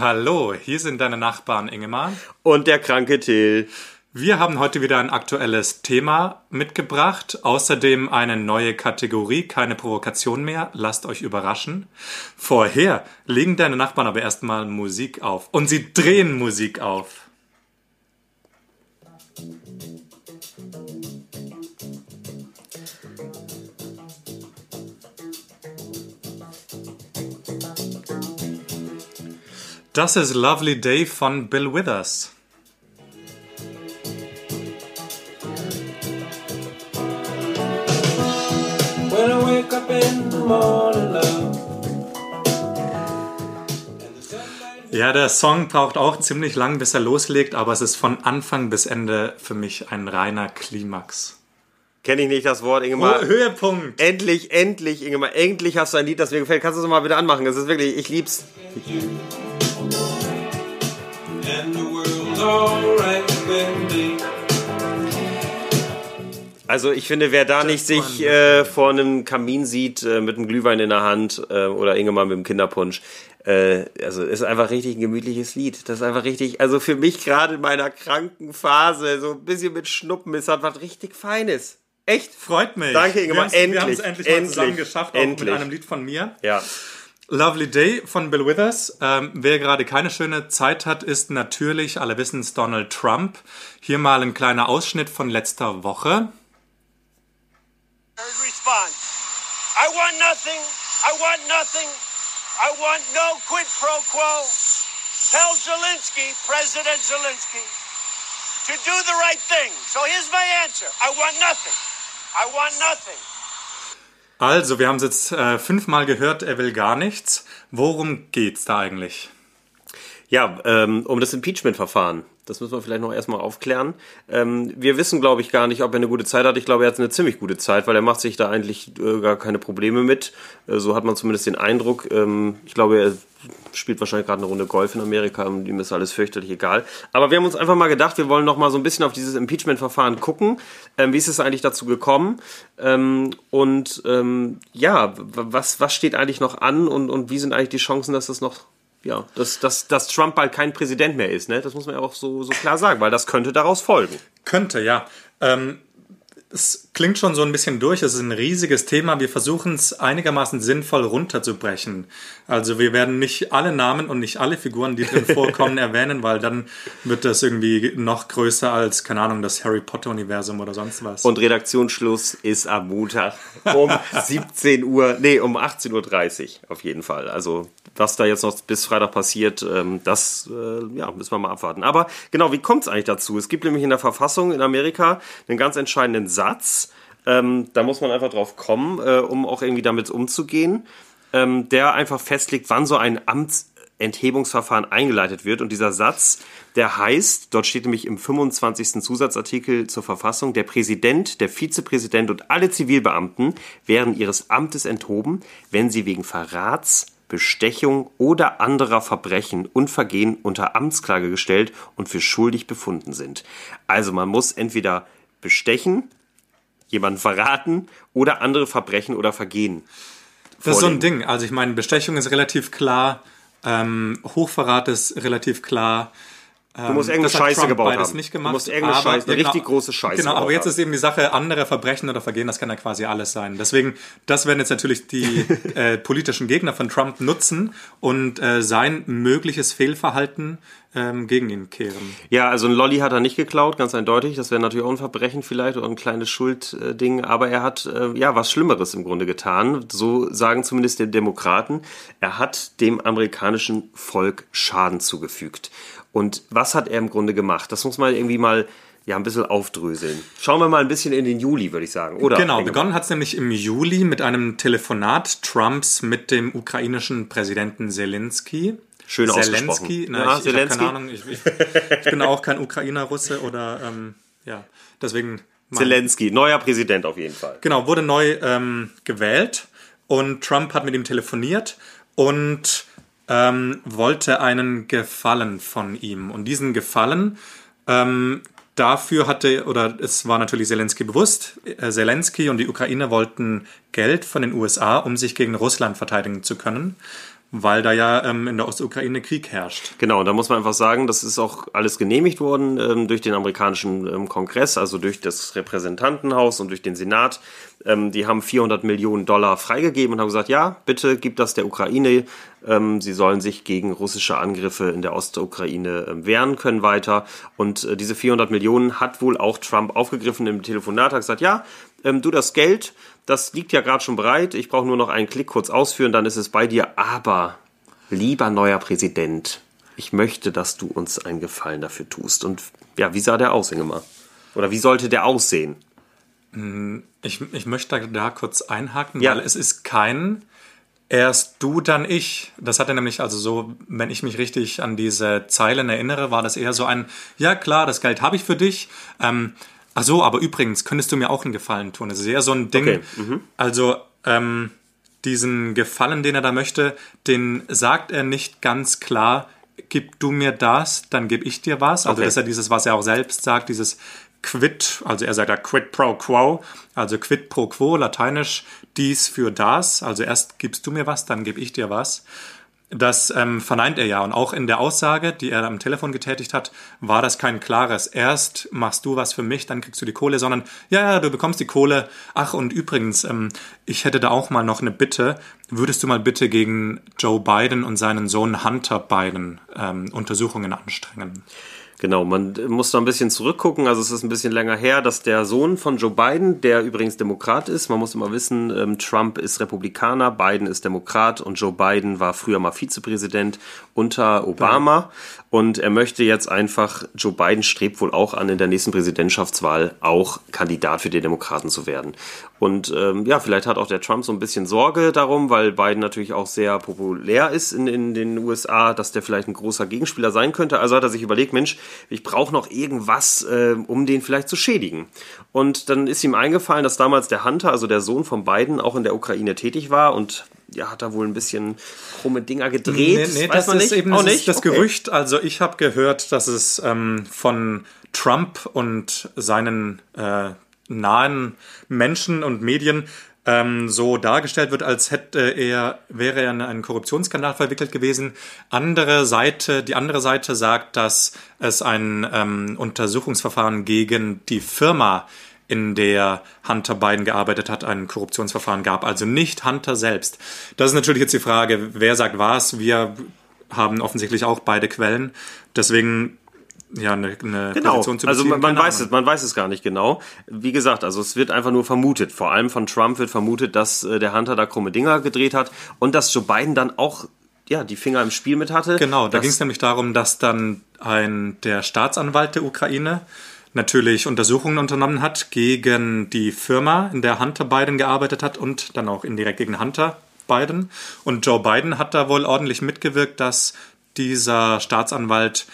Hallo, hier sind deine Nachbarn Ingemar. Und der kranke Till. Wir haben heute wieder ein aktuelles Thema mitgebracht. Außerdem eine neue Kategorie, keine Provokation mehr. Lasst euch überraschen. Vorher legen deine Nachbarn aber erstmal Musik auf. Und sie drehen Musik auf. Das ist Lovely Day von Bill Withers. Ja, der Song braucht auch ziemlich lang, bis er loslegt, aber es ist von Anfang bis Ende für mich ein reiner Klimax. Kenne ich nicht das Wort, Ingemar. Oh, Höhepunkt! Endlich, endlich, Ingemar. Endlich hast du ein Lied, das mir gefällt. Kannst du es mal wieder anmachen? Das ist wirklich, ich lieb's. Also ich finde, wer da nicht sich äh, vor einem Kamin sieht, äh, mit einem Glühwein in der Hand äh, oder Ingemar mit dem Kinderpunsch, äh, also ist einfach richtig ein gemütliches Lied. Das ist einfach richtig, also für mich gerade in meiner kranken Phase, so ein bisschen mit Schnuppen, ist das was richtig Feines. Echt? Freut mich. Danke, Ingemar. Wir haben's- Wir haben es Endlich, endlich mal endlich, zusammen geschafft, auch endlich. mit einem Lied von mir. Ja. Lovely Day von Bill Withers. Ähm, wer gerade keine schöne Zeit hat, ist natürlich, alle wissen es, Donald Trump. Hier mal ein kleiner Ausschnitt von letzter Woche. response. I want nothing. I want nothing. I want no quid pro quo. Tell Zelensky, President Zelensky, to do the right thing. So here's my answer. I want nothing. I want nothing. Also, wir haben es jetzt äh, fünfmal gehört, er will gar nichts. Worum geht's da eigentlich? Ja, ähm, um das Impeachment-Verfahren. Das müssen wir vielleicht noch erstmal aufklären. Ähm, wir wissen, glaube ich, gar nicht, ob er eine gute Zeit hat. Ich glaube, er hat eine ziemlich gute Zeit, weil er macht sich da eigentlich äh, gar keine Probleme mit. Äh, so hat man zumindest den Eindruck. Ähm, ich glaube, er spielt wahrscheinlich gerade eine Runde Golf in Amerika und ihm ist alles fürchterlich egal. Aber wir haben uns einfach mal gedacht, wir wollen noch mal so ein bisschen auf dieses Impeachment-Verfahren gucken. Ähm, wie ist es eigentlich dazu gekommen? Ähm, und ähm, ja, was, was steht eigentlich noch an und, und wie sind eigentlich die Chancen, dass das noch ja, dass, dass, dass Trump bald kein Präsident mehr ist, ne? Das muss man ja auch so, so klar sagen, weil das könnte daraus folgen. Könnte, ja. Ähm, es klingt schon so ein bisschen durch. Es ist ein riesiges Thema. Wir versuchen es einigermaßen sinnvoll runterzubrechen. Also wir werden nicht alle Namen und nicht alle Figuren, die drin vorkommen, erwähnen, weil dann wird das irgendwie noch größer als, keine Ahnung, das Harry Potter-Universum oder sonst was. Und Redaktionsschluss ist am Montag um 17 Uhr, nee, um 18.30 Uhr auf jeden Fall. Also was da jetzt noch bis Freitag passiert, ähm, das äh, ja, müssen wir mal abwarten. Aber genau, wie kommt es eigentlich dazu? Es gibt nämlich in der Verfassung in Amerika einen ganz entscheidenden Satz. Ähm, da muss man einfach drauf kommen, äh, um auch irgendwie damit umzugehen, ähm, der einfach festlegt, wann so ein Amtsenthebungsverfahren eingeleitet wird. Und dieser Satz, der heißt, dort steht nämlich im 25. Zusatzartikel zur Verfassung, der Präsident, der Vizepräsident und alle Zivilbeamten wären ihres Amtes enthoben, wenn sie wegen Verrats, Bestechung oder anderer Verbrechen und Vergehen unter Amtsklage gestellt und für schuldig befunden sind. Also man muss entweder bestechen, jemanden verraten oder andere Verbrechen oder Vergehen. Das ist so ein. Ding. Also ich meine, Bestechung ist relativ klar, ähm, Hochverrat ist relativ klar. Du musst irgendeine Das hat Scheiße Trump gebaut beides haben. nicht gemacht. du musst irgendeine Scheiße, eine ja, richtig große Scheiße Genau, aber jetzt haben. ist eben die Sache, andere Verbrechen oder Vergehen, das kann ja quasi alles sein. Deswegen, das werden jetzt natürlich die äh, politischen Gegner von Trump nutzen und äh, sein mögliches Fehlverhalten ähm, gegen ihn kehren. Ja, also ein Lolli hat er nicht geklaut, ganz eindeutig. Das wäre natürlich auch ein Verbrechen vielleicht oder ein kleines Schuldding. Aber er hat äh, ja was Schlimmeres im Grunde getan. So sagen zumindest die Demokraten. Er hat dem amerikanischen Volk Schaden zugefügt. Und was hat er im Grunde gemacht? Das muss man irgendwie mal ja ein bisschen aufdröseln. Schauen wir mal ein bisschen in den Juli, würde ich sagen. Oder? Genau, begonnen hat es nämlich im Juli mit einem Telefonat Trumps mit dem ukrainischen Präsidenten Zelensky. Schön Zelensky, ausgesprochen. na, Ja, ich, ich Zelensky. keine Ahnung, ich, ich, ich bin auch kein Ukrainer, Russe oder ähm, ja, deswegen. mein- Zelensky, neuer Präsident auf jeden Fall. Genau, wurde neu ähm, gewählt und Trump hat mit ihm telefoniert und ähm, wollte einen Gefallen von ihm. Und diesen Gefallen, ähm, dafür hatte, oder es war natürlich Zelensky bewusst, äh, Zelensky und die Ukraine wollten Geld von den USA, um sich gegen Russland verteidigen zu können. Weil da ja ähm, in der Ostukraine Krieg herrscht. Genau, da muss man einfach sagen, das ist auch alles genehmigt worden ähm, durch den amerikanischen ähm, Kongress, also durch das Repräsentantenhaus und durch den Senat. Ähm, die haben 400 Millionen Dollar freigegeben und haben gesagt, ja, bitte gib das der Ukraine. Ähm, sie sollen sich gegen russische Angriffe in der Ostukraine ähm, wehren können weiter. Und äh, diese 400 Millionen hat wohl auch Trump aufgegriffen im Telefonat, hat gesagt, ja, ähm, du das Geld, das liegt ja gerade schon bereit. Ich brauche nur noch einen Klick kurz ausführen, dann ist es bei dir. Aber, lieber neuer Präsident, ich möchte, dass du uns einen Gefallen dafür tust. Und ja, wie sah der aus, Ingemar? Oder wie sollte der aussehen? Ich, ich möchte da, da kurz einhaken, Ja. weil es ist kein erst du, dann ich. Das hat er nämlich also so, wenn ich mich richtig an diese Zeilen erinnere, war das eher so ein, ja klar, das Geld habe ich für dich. Ähm, ach so, aber übrigens, könntest du mir auch einen Gefallen tun? Das ist eher so ein Ding. Okay, mhm. Also, ähm, diesen Gefallen, den er da möchte, den sagt er nicht ganz klar, gib du mir das, dann gebe ich dir was. Also Okay. das ist ja dieses, was er auch selbst sagt, dieses quid, also er sagt ja quid pro quo, also quid pro quo, lateinisch dies für das, also erst gibst du mir was, dann gebe ich dir was. Das ähm, verneint er ja. Und auch in der Aussage, die er am Telefon getätigt hat, war das kein klares, erst machst du was für mich, dann kriegst du die Kohle, sondern ja, ja, du bekommst die Kohle. Ach, und übrigens, ähm, ich hätte da auch mal noch eine Bitte. Würdest du mal bitte gegen Joe Biden und seinen Sohn Hunter Biden ähm, Untersuchungen anstrengen? Genau, man muss da ein bisschen zurückgucken. Also es ist ein bisschen länger her, dass der Sohn von Joe Biden, der übrigens Demokrat ist, man muss immer wissen, ähm, Trump ist Republikaner, Biden ist Demokrat und Joe Biden war früher mal Vizepräsident unter Obama. Und er möchte jetzt einfach, Joe Biden strebt wohl auch an, in der nächsten Präsidentschaftswahl auch Kandidat für die Demokraten zu werden. Und ähm, ja, vielleicht hat auch der Trump so ein bisschen Sorge darum, weil Biden natürlich auch sehr populär ist in, in den USA, dass der vielleicht ein großer Gegenspieler sein könnte. Also hat er sich überlegt, Mensch, ich brauche noch irgendwas, äh, um den vielleicht zu schädigen. Und dann ist ihm eingefallen, dass damals der Hunter, also der Sohn von Biden, auch in der Ukraine tätig war und ja, hat da wohl ein bisschen krumme Dinger gedreht. Nee, nee, weiß das man ist nicht. eben Auch das, nicht? das Okay. Gerücht. Also ich habe gehört, dass es ähm, von Trump und seinen äh, nahen Menschen und Medien ähm, so dargestellt wird, als hätte er, wäre er in einen Korruptionsskandal verwickelt gewesen. Andere Seite, die andere Seite sagt, dass es ein ähm, Untersuchungsverfahren gegen die Firma in der Hunter Biden gearbeitet hat, ein Korruptionsverfahren gab. Also nicht Hunter selbst. Das ist natürlich jetzt die Frage, wer sagt was. Wir haben offensichtlich auch beide Quellen. Deswegen ja eine, eine Genau, Position zu also beziehen. man, man keine weiß es, man weiß es gar nicht genau. Wie gesagt, also es wird einfach nur vermutet. Vor allem von Trump wird vermutet, dass äh, der Hunter da krumme Dinger gedreht hat und dass Joe Biden dann auch ja die Finger im Spiel mit hatte. Genau, da ging es nämlich darum, dass dann ein der Staatsanwalt der Ukraine natürlich Untersuchungen unternommen hat gegen die Firma, in der Hunter Biden gearbeitet hat und dann auch indirekt gegen Hunter Biden. Und Joe Biden hat da wohl ordentlich mitgewirkt, dass dieser Staatsanwalt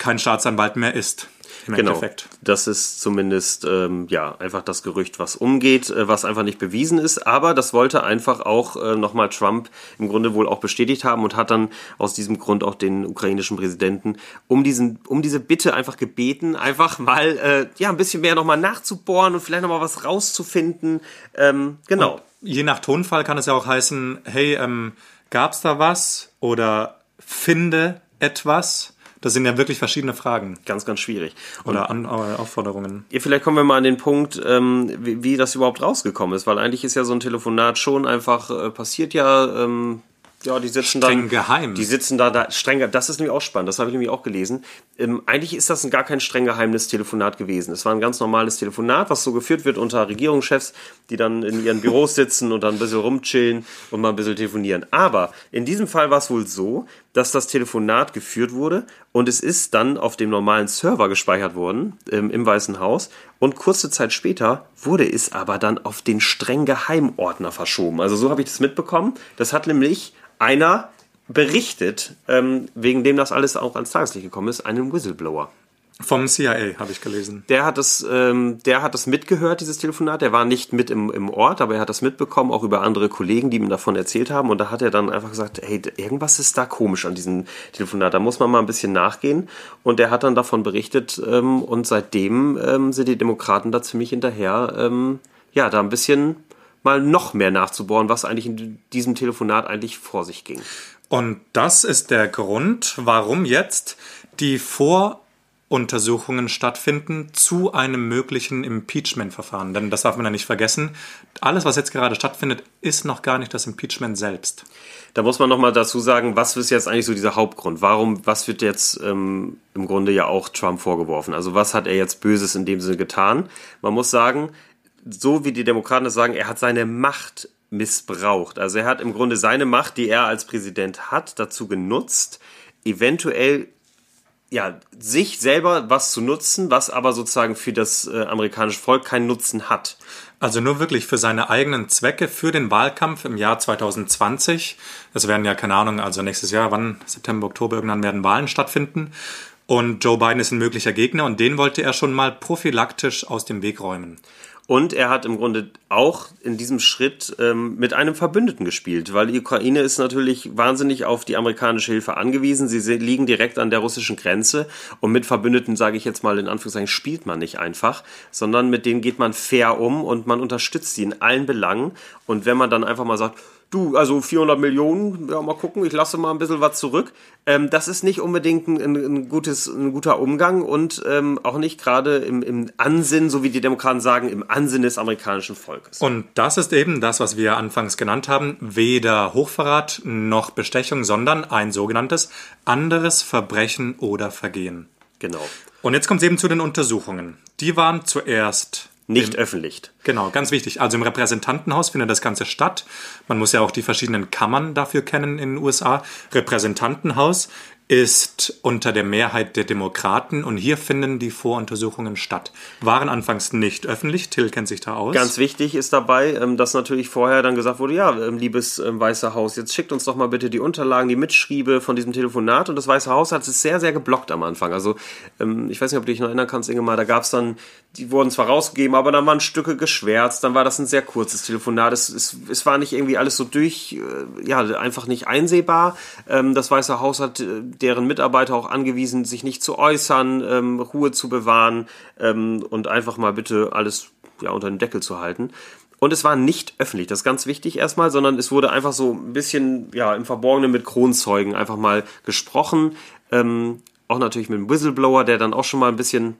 kein Staatsanwalt mehr ist. Im Genau, Endeffekt. das ist zumindest ähm, ja einfach das Gerücht, was umgeht, äh, was einfach nicht bewiesen ist. Aber das wollte einfach auch äh, nochmal Trump im Grunde wohl auch bestätigt haben und hat dann aus diesem Grund auch den ukrainischen Präsidenten um diesen um diese Bitte einfach gebeten, einfach mal äh, ja ein bisschen mehr nochmal nachzubohren und vielleicht nochmal was rauszufinden. Ähm, genau. Je nach Tonfall kann es ja auch heißen, hey, ähm, gab's da was? Oder finde etwas? Das sind ja wirklich verschiedene Fragen Ganz, ganz schwierig. Und oder An äh, Aufforderungen. Ja, vielleicht kommen wir mal an den Punkt, ähm, wie, wie das überhaupt rausgekommen ist, weil eigentlich ist ja so ein Telefonat schon einfach äh, passiert ja. Ähm, ja, die sitzen Streng dann geheim. Die sitzen da, da streng. Das ist nämlich auch spannend. Das habe ich nämlich auch gelesen. Ähm, eigentlich ist das ein, gar kein streng geheimes Telefonat gewesen. Es war ein ganz normales Telefonat, was so geführt wird unter Regierungschefs, die dann in ihren Büros sitzen und dann ein bisschen rumchillen und mal ein bisschen telefonieren. Aber in diesem Fall war es wohl so, dass das Telefonat geführt wurde und es ist dann auf dem normalen Server gespeichert worden ähm, im Weißen Haus und kurze Zeit später wurde es aber dann auf den streng Geheimordner verschoben. Also so habe ich das mitbekommen. Das hat nämlich einer berichtet, ähm, wegen dem das alles auch ans Tageslicht gekommen ist, einen Whistleblower. Vom CIA habe ich gelesen. Der hat das, ähm, der hat das mitgehört, dieses Telefonat. Der war nicht mit im, im Ort, aber er hat das mitbekommen, auch über andere Kollegen, die ihm davon erzählt haben. Und da hat er dann einfach gesagt, hey, irgendwas ist da komisch an diesem Telefonat. Da muss man mal ein bisschen nachgehen. Und er hat dann davon berichtet. Ähm, und seitdem ähm, sind die Demokraten da ziemlich hinterher, ähm, ja, da ein bisschen mal noch mehr nachzubohren, was eigentlich in diesem Telefonat eigentlich vor sich ging. Und das ist der Grund, warum jetzt die Voruntersuchungen stattfinden zu einem möglichen Impeachment-Verfahren. Denn das darf man ja nicht vergessen. Alles, was jetzt gerade stattfindet, ist noch gar nicht das Impeachment selbst. Da muss man nochmal dazu sagen, was ist jetzt eigentlich so dieser Hauptgrund? Warum, was wird jetzt ähm, im Grunde ja auch Trump vorgeworfen? Also was hat er jetzt Böses in dem Sinne getan? Man muss sagen, so wie die Demokraten das sagen, er hat seine Macht missbraucht. Also er hat im Grunde seine Macht, die er als Präsident hat, dazu genutzt, eventuell ja, sich selber was zu nutzen, was aber sozusagen für das äh, amerikanische Volk keinen Nutzen hat. Also nur wirklich für seine eigenen Zwecke, für den Wahlkampf im Jahr 2020. Es werden ja, keine Ahnung, also nächstes Jahr, wann, September, Oktober, irgendwann werden Wahlen stattfinden. Und Joe Biden ist ein möglicher Gegner und den wollte er schon mal prophylaktisch aus dem Weg räumen. Und er hat im Grunde auch in diesem Schritt ähm, mit einem Verbündeten gespielt, weil die Ukraine ist natürlich wahnsinnig auf die amerikanische Hilfe angewiesen. Sie liegen direkt an der russischen Grenze und mit Verbündeten, sage ich jetzt mal in Anführungszeichen, spielt man nicht einfach, sondern mit denen geht man fair um und man unterstützt sie in allen Belangen. Und wenn man dann einfach mal sagt, du, also 400 Millionen, ja, mal gucken, ich lasse mal ein bisschen was zurück. Ähm, das ist nicht unbedingt ein, ein, gutes, ein guter Umgang und ähm, auch nicht gerade im, im Ansinn, so wie die Demokraten sagen, im Ansinn des amerikanischen Volkes. Und das ist eben das, was wir anfangs genannt haben, weder Hochverrat noch Bestechung, sondern ein sogenanntes anderes Verbrechen oder Vergehen. Genau. Und jetzt kommt es eben zu den Untersuchungen. Die waren zuerst nicht öffentlich. Genau, ganz wichtig. Also im Repräsentantenhaus findet das Ganze statt. Man muss ja auch die verschiedenen Kammern dafür kennen in den USA. Repräsentantenhaus ist unter der Mehrheit der Demokraten und hier finden die Voruntersuchungen statt. Waren anfangs nicht öffentlich, Till kennt sich da aus. Ganz wichtig ist dabei, ähm, dass natürlich vorher dann gesagt wurde, ja, ähm, liebes ähm, Weiße Haus, jetzt schickt uns doch mal bitte die Unterlagen, die Mitschriebe von diesem Telefonat und das Weiße Haus hat es sehr, sehr geblockt am Anfang. Also ich weiß nicht, ob du dich noch erinnern kannst, Inge mal, da gab es dann, die wurden zwar rausgegeben, aber dann waren Stücke geschwärzt, dann war das ein sehr kurzes Telefonat, es, es, es war nicht irgendwie alles so durch, äh, ja, einfach nicht einsehbar. Das Weiße Haus hat äh, deren Mitarbeiter auch angewiesen, sich nicht zu äußern, ähm, Ruhe zu bewahren ähm, und einfach mal bitte alles ja, unter den Deckel zu halten. Und es war nicht öffentlich, das ist ganz wichtig erstmal, sondern es wurde einfach so ein bisschen ja, im Verborgenen mit Kronzeugen einfach mal gesprochen. Ähm, auch natürlich mit dem Whistleblower, der dann auch schon mal ein bisschen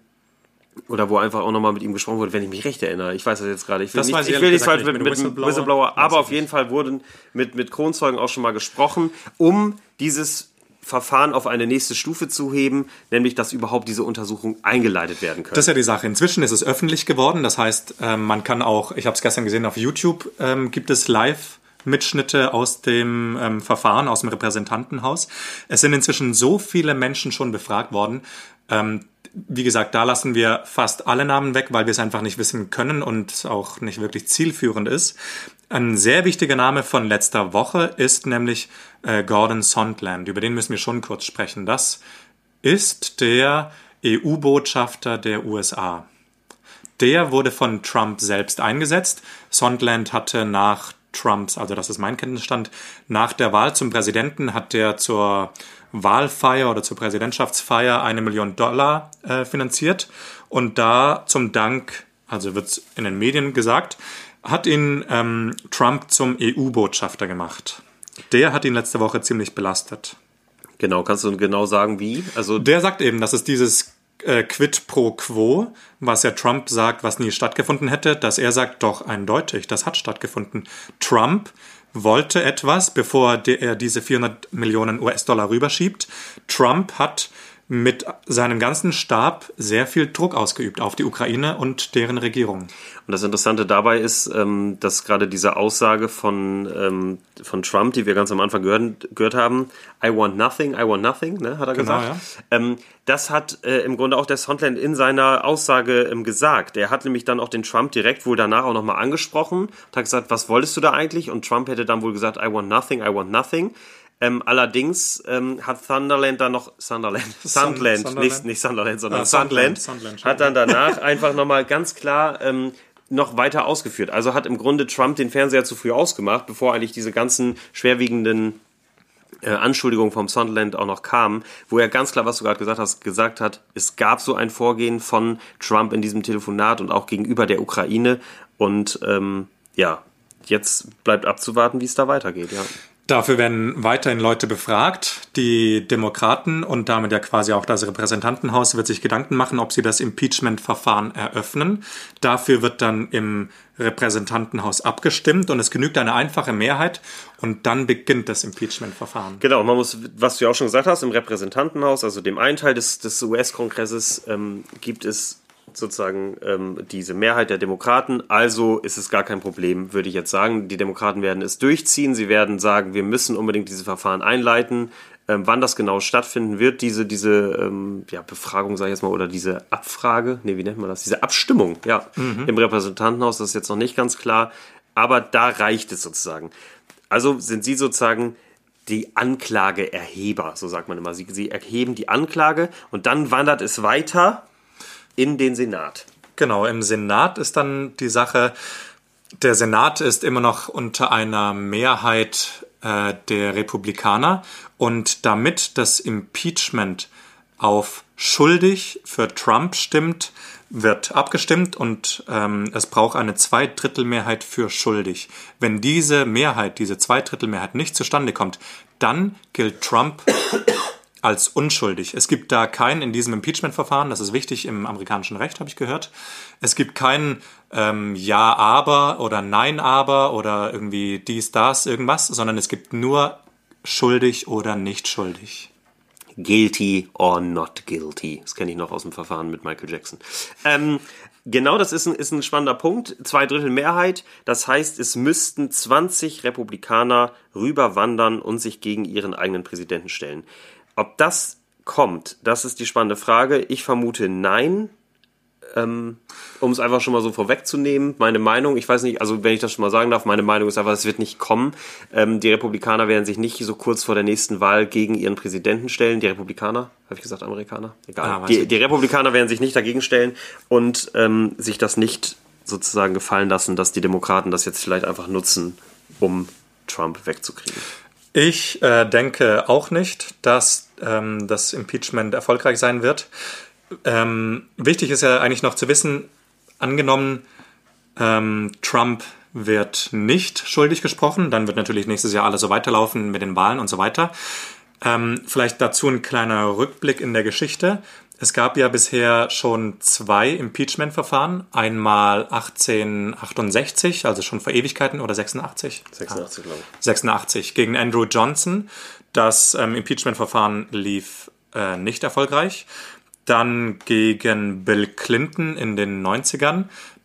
oder wo einfach auch nochmal mit ihm gesprochen wurde, wenn ich mich recht erinnere. Ich weiß das jetzt gerade. Ich will Das nicht, ich will nicht falsch mit, mit, Mit Whistleblower Whistleblower, aber auf jeden Fall wurden mit, mit Kronzeugen auch schon mal gesprochen, um dieses Verfahren auf eine nächste Stufe zu heben, nämlich dass überhaupt diese Untersuchung eingeleitet werden können. Das ist ja die Sache. Inzwischen ist es öffentlich geworden. Das heißt, ähm, man kann auch, ich habe es gestern gesehen, auf YouTube ähm, gibt es live Mitschnitte aus dem ähm, Verfahren, aus dem Repräsentantenhaus. Es sind inzwischen so viele Menschen schon befragt worden. Wie gesagt, da lassen wir fast alle Namen weg, weil wir es einfach nicht wissen können und auch nicht wirklich zielführend ist. Ein sehr wichtiger Name von letzter Woche ist nämlich äh, Gordon Sondland. Über den müssen wir schon kurz sprechen. Das ist der EU-Botschafter der USA. Der wurde von Trump selbst eingesetzt. Sondland hatte nach Trumps, also das ist mein Kenntnisstand, nach der Wahl zum Präsidenten hat der zur Wahlfeier oder zur Präsidentschaftsfeier eine Million Dollar äh, finanziert. Und da zum Dank, also wird in den Medien gesagt, hat ihn ähm, Trump zum EU-Botschafter gemacht. Der hat ihn letzte Woche ziemlich belastet. genau, kannst du genau sagen, wie? Also Der sagt eben, dass es dieses äh, Quid pro Quo, was ja Trump sagt, was nie stattgefunden hätte, dass er sagt, doch eindeutig, das hat stattgefunden. Trump wollte etwas, bevor er diese 400 Millionen US-Dollar rüberschiebt. Trump hat mit seinem ganzen Stab sehr viel Druck ausgeübt auf die Ukraine und deren Regierung. Und das Interessante dabei ist, ähm, dass gerade diese Aussage von, ähm, von Trump, die wir ganz am Anfang gehört, gehört haben, I want nothing, I want nothing, ne, hat er Genau, gesagt. Ähm, das hat äh, im Grunde auch der Sondland in seiner Aussage gesagt. Er hat nämlich dann auch den Trump direkt wohl danach auch nochmal angesprochen und hat gesagt, was wolltest du da eigentlich? Und Trump hätte dann wohl gesagt, I want nothing, I want nothing. Ähm, allerdings ähm, hat Thunderland dann noch Sunderland, Sunderland, Sunderland? nicht, nicht Sunderland, sondern Ah, Sunderland, hat dann danach einfach nochmal ganz klar ähm, noch weiter ausgeführt. Also hat im Grunde Trump den Fernseher zu früh ausgemacht, bevor eigentlich diese ganzen schwerwiegenden äh, Anschuldigungen vom Sunderland auch noch kamen, wo er ganz klar, was du gerade gesagt hast, gesagt hat, es gab so ein Vorgehen von Trump in diesem Telefonat und auch gegenüber der Ukraine. Und ähm, ja, jetzt bleibt abzuwarten, wie es da weitergeht, ja. Dafür werden weiterhin Leute befragt. Die Demokraten und damit ja quasi auch das Repräsentantenhaus wird sich Gedanken machen, ob sie das Impeachment-Verfahren eröffnen. Dafür wird dann im Repräsentantenhaus abgestimmt und es genügt eine einfache Mehrheit und dann beginnt das Impeachment-Verfahren. Genau, man muss, was du ja auch schon gesagt hast, im Repräsentantenhaus, also dem einen Teil des, des US-Kongresses, ähm, gibt es sozusagen ähm, diese Mehrheit der Demokraten. Also ist es gar kein Problem, würde ich jetzt sagen. Die Demokraten werden es durchziehen. Sie werden sagen, wir müssen unbedingt diese Verfahren einleiten. Ähm, wann das genau stattfinden wird, diese, diese ähm, ja, Befragung, sage ich jetzt mal, oder diese Abfrage, nee, wie nennt man das? Diese Abstimmung, ja, im Repräsentantenhaus, das ist jetzt noch nicht ganz klar. Aber da reicht es sozusagen. Also sind sie sozusagen die Anklageerheber, so sagt man immer. Sie, sie erheben die Anklage und dann wandert es weiter in den Senat. Genau, im Senat ist dann die Sache, der Senat ist immer noch unter einer Mehrheit äh, der Republikaner und damit das Impeachment auf schuldig für Trump stimmt, wird abgestimmt und ähm, es braucht eine Zweidrittelmehrheit für schuldig. Wenn diese Mehrheit, diese Zweidrittelmehrheit nicht zustande kommt, dann gilt Trump als unschuldig. Es gibt da keinen in diesem Impeachment-Verfahren, das ist wichtig im amerikanischen Recht, habe ich gehört. Es gibt keinen ähm, Ja, aber oder Nein, aber oder irgendwie dies, das, irgendwas, sondern es gibt nur schuldig oder nicht schuldig. Guilty or not guilty. Das kenne ich noch aus dem Verfahren mit Michael Jackson. Ähm, genau, das ist ein, ist ein spannender Punkt. Zwei Drittel Mehrheit. Das heißt, es müssten 20 Republikaner rüberwandern und sich gegen ihren eigenen Präsidenten stellen. Ob das kommt, das ist die spannende Frage. Ich vermute nein. Ähm, um es einfach schon mal so vorwegzunehmen, meine Meinung, ich weiß nicht, also wenn ich das schon mal sagen darf, meine Meinung ist einfach, es wird nicht kommen. Ähm, die Republikaner werden sich nicht so kurz vor der nächsten Wahl gegen ihren Präsidenten stellen. Die Republikaner, habe ich gesagt, Amerikaner? Egal. Ah, die, die Republikaner werden sich nicht dagegen stellen und ähm, sich das nicht sozusagen gefallen lassen, dass die Demokraten das jetzt vielleicht einfach nutzen, um Trump wegzukriegen. Ich äh, denke auch nicht, dass ähm, das Impeachment erfolgreich sein wird. Ähm, wichtig ist ja eigentlich noch zu wissen, angenommen, ähm, Trump wird nicht schuldig gesprochen, dann wird natürlich nächstes Jahr alles so weiterlaufen mit den Wahlen und so weiter. Ähm, vielleicht dazu ein kleiner Rückblick in der Geschichte. Es gab ja bisher schon zwei Impeachment-Verfahren. Einmal 1868, also schon vor Ewigkeiten, oder 86? 86, glaube ich. 86 gegen Andrew Johnson. Das ähm, Impeachment-Verfahren lief äh, nicht erfolgreich. Dann gegen Bill Clinton in den 90ern.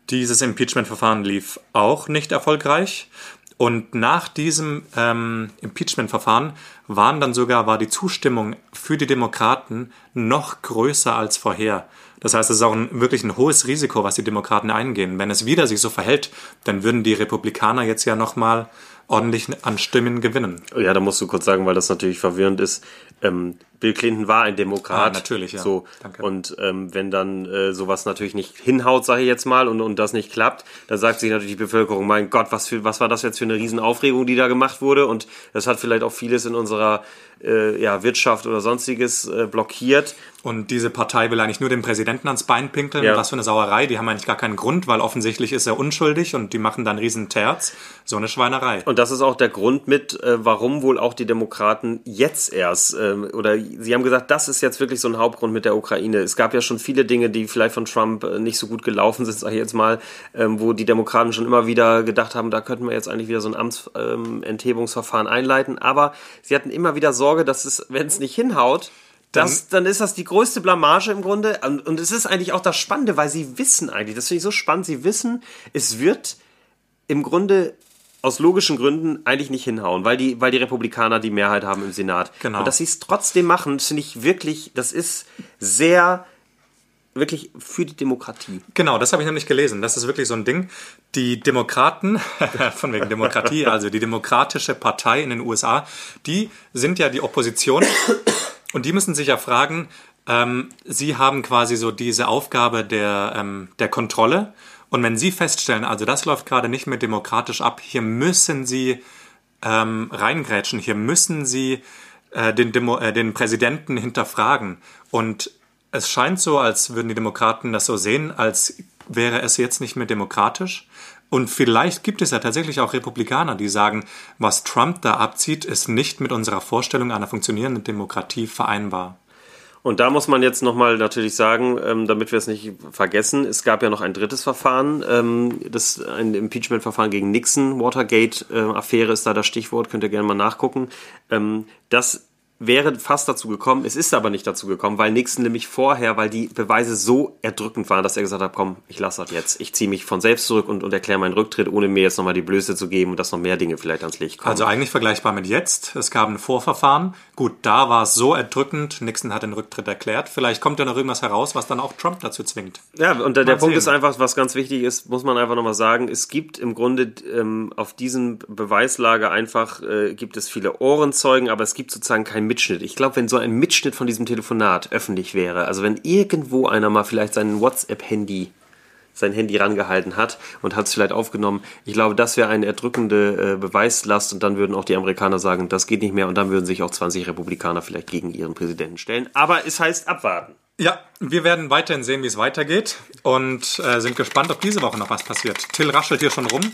Dieses Impeachment-Verfahren lief auch nicht erfolgreich. Und nach diesem ähm, Impeachment-Verfahren waren dann sogar, war die Zustimmung für die Demokraten noch größer als vorher. Das heißt, es ist auch ein, wirklich ein hohes Risiko, was die Demokraten eingehen. Wenn es wieder sich so verhält, dann würden die Republikaner jetzt ja nochmal ordentlich an Stimmen gewinnen. Ja, da musst du kurz sagen, weil das natürlich verwirrend ist. Ähm, Bill Clinton war ein Demokrat. Ah, natürlich, ja. So. Danke. Und ähm, wenn dann äh, sowas natürlich nicht hinhaut, sage ich jetzt mal, und, und das nicht klappt, dann sagt sich natürlich die Bevölkerung, mein Gott, was, für, was war das jetzt für eine Riesenaufregung, die da gemacht wurde? Und das hat vielleicht auch vieles in unserer äh, ja, Wirtschaft oder sonstiges äh, blockiert. Und diese Partei will eigentlich nur den Präsidenten ans Bein pinkeln. Ja. Was für eine Sauerei. Die haben eigentlich gar keinen Grund, weil offensichtlich ist er unschuldig und die machen dann riesen Terz. So eine Schweinerei. Und das ist auch der Grund mit, äh, warum wohl auch die Demokraten jetzt erst, ähm, oder sie haben gesagt, das ist jetzt wirklich so ein Hauptgrund mit der Ukraine. Es gab ja schon viele Dinge, die vielleicht von Trump äh, nicht so gut gelaufen sind, sage ich jetzt mal, ähm, wo die Demokraten schon immer wieder gedacht haben, da könnten wir jetzt eigentlich wieder so ein Amtsenthebungsverfahren einleiten. Aber sie hatten immer wieder Sorge, dass es, wenn es nicht hinhaut, das, dann ist das die größte Blamage im Grunde. Und, und es ist eigentlich auch das Spannende, weil sie wissen eigentlich, das finde ich so spannend, sie wissen, es wird im Grunde aus logischen Gründen eigentlich nicht hinhauen, weil die, weil die Republikaner die Mehrheit haben im Senat. Genau. Und dass sie es trotzdem machen, finde ich wirklich, das ist sehr, wirklich für die Demokratie. Genau, das habe ich nämlich gelesen. Das ist wirklich so ein Ding. Die Demokraten, von wegen Demokratie, also die Demokratische Partei in den USA, die sind ja die Opposition und die müssen sich ja fragen, ähm, sie haben quasi so diese Aufgabe der, ähm, der Kontrolle. Und wenn sie feststellen, also das läuft gerade nicht mehr demokratisch ab, hier müssen sie ähm, reingrätschen, hier müssen sie äh, den, Demo äh, den Präsidenten hinterfragen. Und es scheint so, als würden die Demokraten das so sehen, als wäre es jetzt nicht mehr demokratisch. Und vielleicht gibt es ja tatsächlich auch Republikaner, die sagen, was Trump da abzieht, ist nicht mit unserer Vorstellung einer funktionierenden Demokratie vereinbar. Und da muss man jetzt nochmal natürlich sagen, ähm, damit wir es nicht vergessen, es gab ja noch ein drittes Verfahren, ähm, das ein Impeachment-Verfahren gegen Nixon, Watergate-Affäre ist da das Stichwort, könnt ihr gerne mal nachgucken. Ähm, das wäre fast dazu gekommen, es ist aber nicht dazu gekommen, weil Nixon nämlich vorher, weil die Beweise so erdrückend waren, dass er gesagt hat, komm, ich lasse das jetzt. Ich ziehe mich von selbst zurück und, und erkläre meinen Rücktritt, ohne mir jetzt nochmal die Blöße zu geben und dass noch mehr Dinge vielleicht ans Licht kommen. Also eigentlich vergleichbar mit jetzt. Es gab ein Vorverfahren. Gut, da war es so erdrückend. Nixon hat den Rücktritt erklärt. Vielleicht kommt ja noch irgendwas heraus, was dann auch Trump dazu zwingt. Ja, und der, der Punkt ist einfach, was ganz wichtig ist, muss man einfach nochmal sagen, es gibt im Grunde ähm, auf diesen Beweislage einfach, äh, gibt es viele Ohrenzeugen, aber es gibt sozusagen keinen Mitschnitt. Ich glaube, wenn so ein Mitschnitt von diesem Telefonat öffentlich wäre, also wenn irgendwo einer mal vielleicht sein WhatsApp-Handy sein Handy rangehalten hat und hat es vielleicht aufgenommen. Ich glaube, das wäre eine erdrückende äh, Beweislast und dann würden auch die Amerikaner sagen, das geht nicht mehr und dann würden sich auch 20 Republikaner vielleicht gegen ihren Präsidenten stellen. Aber es heißt abwarten. Ja, wir werden weiterhin sehen, wie es weitergeht und äh, sind gespannt, ob diese Woche noch was passiert. Till raschelt hier schon rum.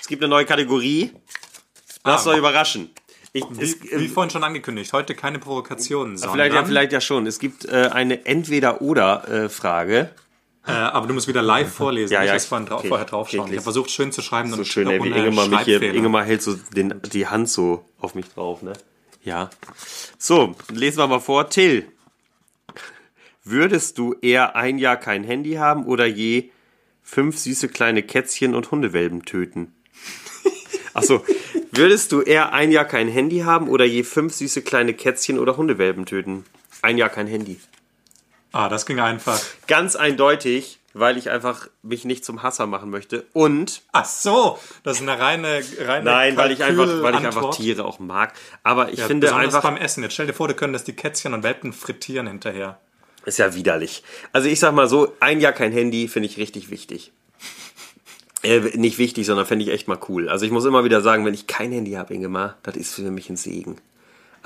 Es gibt eine neue Kategorie. Lasst Ah. euch überraschen. Ich, Wie, es, wie vorhin schon angekündigt, heute keine Provokationen, vielleicht, ja, vielleicht ja schon. Es gibt äh, eine Entweder-Oder-Frage. Äh, aber du musst wieder live vorlesen, Ja, ja, vorhin drau okay. vorher draufschauen. Okay, ich habe versucht, schön zu schreiben so und schön, ey, wie Ingemar mich hier. Ingemar hält so den, die Hand so auf mich drauf, ne? Ja. So, lesen wir mal vor. Till, würdest du eher ein Jahr kein Handy haben oder je fünf süße kleine Kätzchen und Hundewelpen töten? Achso, würdest du eher ein Jahr kein Handy haben oder je fünf süße kleine Kätzchen oder Hundewelpen töten? Ein Jahr kein Handy. Ah, das ging einfach. Ganz eindeutig, weil ich einfach mich nicht zum Hasser machen möchte und Ach so, das ist eine reine, reine Nein, weil ich einfach, weil ich einfach. Tiere auch mag. Aber ich Ja, finde einfach, beim Essen. Jetzt stell dir vor, du könntest die Kätzchen und Welpen frittieren hinterher. ist ja widerlich. Also ich sag mal so, ein Jahr kein Handy finde ich richtig wichtig. Äh, nicht wichtig, sondern fände ich echt mal cool. Also ich muss immer wieder sagen, wenn ich kein Handy habe, Ingemar, das ist für mich ein Segen.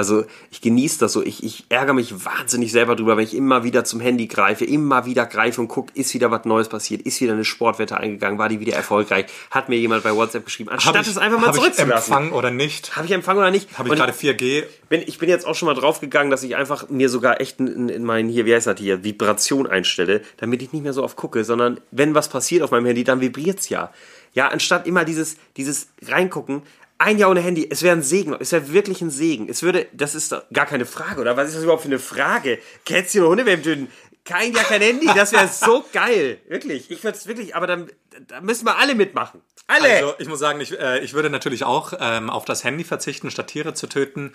Also ich genieße das so. Ich, ich ärgere mich wahnsinnig selber drüber, wenn ich immer wieder zum Handy greife, immer wieder greife und gucke, ist wieder was Neues passiert, ist wieder eine Sportwette eingegangen, war die wieder erfolgreich, hat mir jemand bei WhatsApp geschrieben, anstatt Hab ich- es einfach mal hab ich zurückzulassen. Empfang oder nicht? Habe ich Empfang oder nicht? Habe ich Und gerade 4G? bin, ich bin jetzt auch schon mal draufgegangen, dass ich einfach mir sogar echt in, in meinen, hier, wie heißt das hier, Vibration einstelle, damit ich nicht mehr so oft gucke, sondern wenn was passiert auf meinem Handy, dann vibriert's ja. Ja, anstatt immer dieses, dieses reingucken, ein Jahr ohne Handy, es wäre ein Segen, es wäre wirklich ein Segen. Es würde, das ist gar keine Frage, oder? Was ist das überhaupt für eine Frage? Kätzchen Hundewelpen töten. Kein Jahr kein Handy, das wäre so geil. Wirklich. Ich würde es wirklich, aber dann, da müssen wir alle mitmachen. Alle! Also ich muss sagen, ich, äh, ich würde natürlich auch ähm, auf das Handy verzichten, statt Tiere zu töten.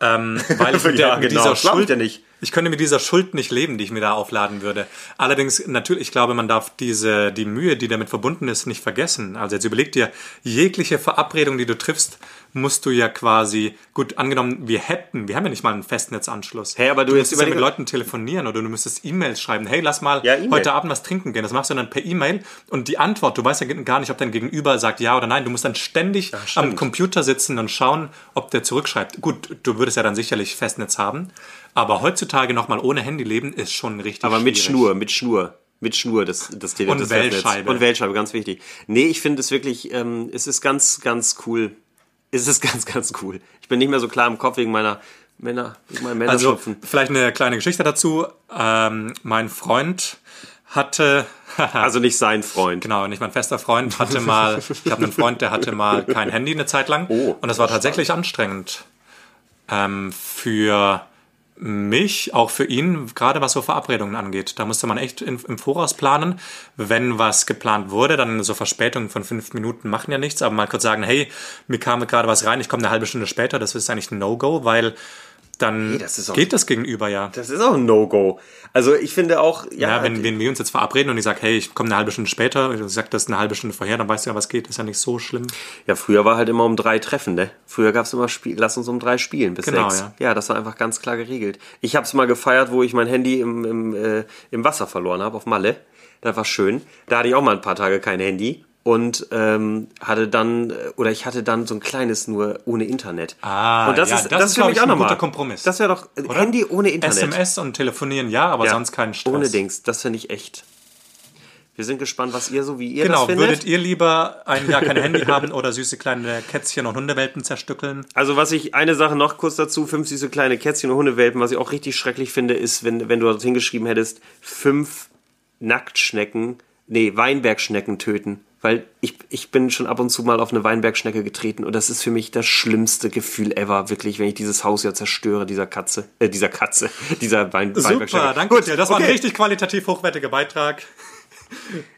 Ähm, weil ich mit, Ja, der, mit genau, dieser Schuld dir nicht. Ich könnte mit dieser Schuld nicht leben, die ich mir da aufladen würde. Allerdings, natürlich, ich glaube, man darf diese, die Mühe, die damit verbunden ist, nicht vergessen. Also jetzt überleg dir, jegliche Verabredung, die du triffst, musst du ja quasi, gut, angenommen, wir hätten, wir haben ja nicht mal einen Festnetzanschluss. Hey, aber du du jetzt müsstest ja mit Leuten telefonieren oder du müsstest E-Mails schreiben. Hey, lass mal Ja, E-Mail. heute Abend was trinken gehen. Das machst du dann per E-Mail und die Antwort, du weißt ja gar nicht, ob dein Gegenüber sagt ja oder nein. Du musst dann ständig am stimmt. Computer sitzen und schauen, ob der zurückschreibt. Gut, du würdest ja dann sicherlich Festnetz haben, aber heutzutage nochmal ohne Handy leben ist schon richtig Aber mit schwierig. Schnur, mit Schnur. Mit Schnur, das, das Telefon. Und das. Wählscheibe. Und Wählscheibe, ganz wichtig. Nee, ich finde es wirklich, ähm, es ist ganz, ganz cool. Es ist ganz, ganz cool. Ich bin nicht mehr so klar im Kopf wegen meiner Männer, wegen meinem Also Männerschupfen. vielleicht eine kleine Geschichte dazu. Ähm, mein Freund hatte, Also nicht sein Freund. genau, nicht mein fester Freund, hatte mal, ich habe einen Freund, der hatte mal kein Handy eine Zeit lang. Oh, und das war tatsächlich anstrengend. Ähm, für mich, auch für ihn, gerade was so Verabredungen angeht. Da musste man echt in, im Voraus planen. Wenn was geplant wurde, dann so Verspätungen von fünf Minuten machen ja nichts, aber mal kurz sagen, hey, mir kam gerade was rein, ich komme eine halbe Stunde später, das ist eigentlich ein No-Go, weil dann das ist auch- geht das Gegenüber ja. Das ist auch ein No-Go. Also ich finde auch, ja, Ja, wenn, wenn wir uns jetzt verabreden und ich sage, hey, ich komme eine halbe Stunde später, und du sagst das eine halbe Stunde vorher, dann weißt du ja, was geht, ist ja nicht so schlimm. ja, früher war halt immer um drei Treffen, ne? Früher gab es immer Spiel, lass uns um drei spielen bis Genau, sechs. ja. Ja. das war einfach ganz klar geregelt. Ich habe es mal gefeiert, wo ich mein Handy im, im, äh, im Wasser verloren habe, auf Malle. Das war schön. Da hatte ich auch mal ein paar Tage kein Handy. Und ähm, hatte dann, oder ich hatte dann so ein kleines nur ohne Internet. Ah, und das ja, ist, das das ist, für mich ich, auch ein nochmal. guter Kompromiss. Das wäre doch äh, Oder? Handy ohne Internet. SMS und telefonieren ja, aber Ja, sonst keinen Stress. Ohne Dings, das finde ich echt. Wir sind gespannt, was ihr so, wie ihr Genau, das findet. würdet ihr lieber ein Jahr kein Handy haben oder süße kleine Kätzchen und Hundewelpen zerstückeln? Also was ich, eine Sache noch kurz dazu, fünf süße kleine Kätzchen und Hundewelpen, was ich auch richtig schrecklich finde, ist, wenn, wenn du dort hingeschrieben hättest, fünf Nacktschnecken, nee, Weinbergschnecken töten. Weil ich, ich bin schon ab und zu mal auf eine Weinbergschnecke getreten und das ist für mich das schlimmste Gefühl ever, wirklich, wenn ich dieses Haus ja zerstöre, dieser Katze, äh, dieser Katze, dieser Wein, Super, Weinbergschnecke. danke dir. Das war ein okay. richtig qualitativ hochwertiger Beitrag.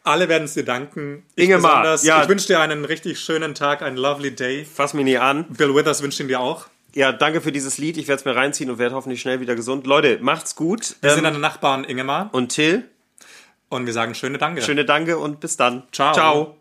Alle werden es dir danken. Ich Ingemar, ja. Ich wünsche dir einen richtig schönen Tag, einen lovely day. Fass mich nie an. Bill Withers wünscht ihn dir auch. Ja, danke für dieses Lied. Ich werde es mir reinziehen und werde hoffentlich schnell wieder gesund. Leute, macht's gut. Wir sind Ähm, deine Nachbarn Ingemar und Till, und wir sagen schöne Danke. schöne Danke und bis dann. Ciao. Ciao.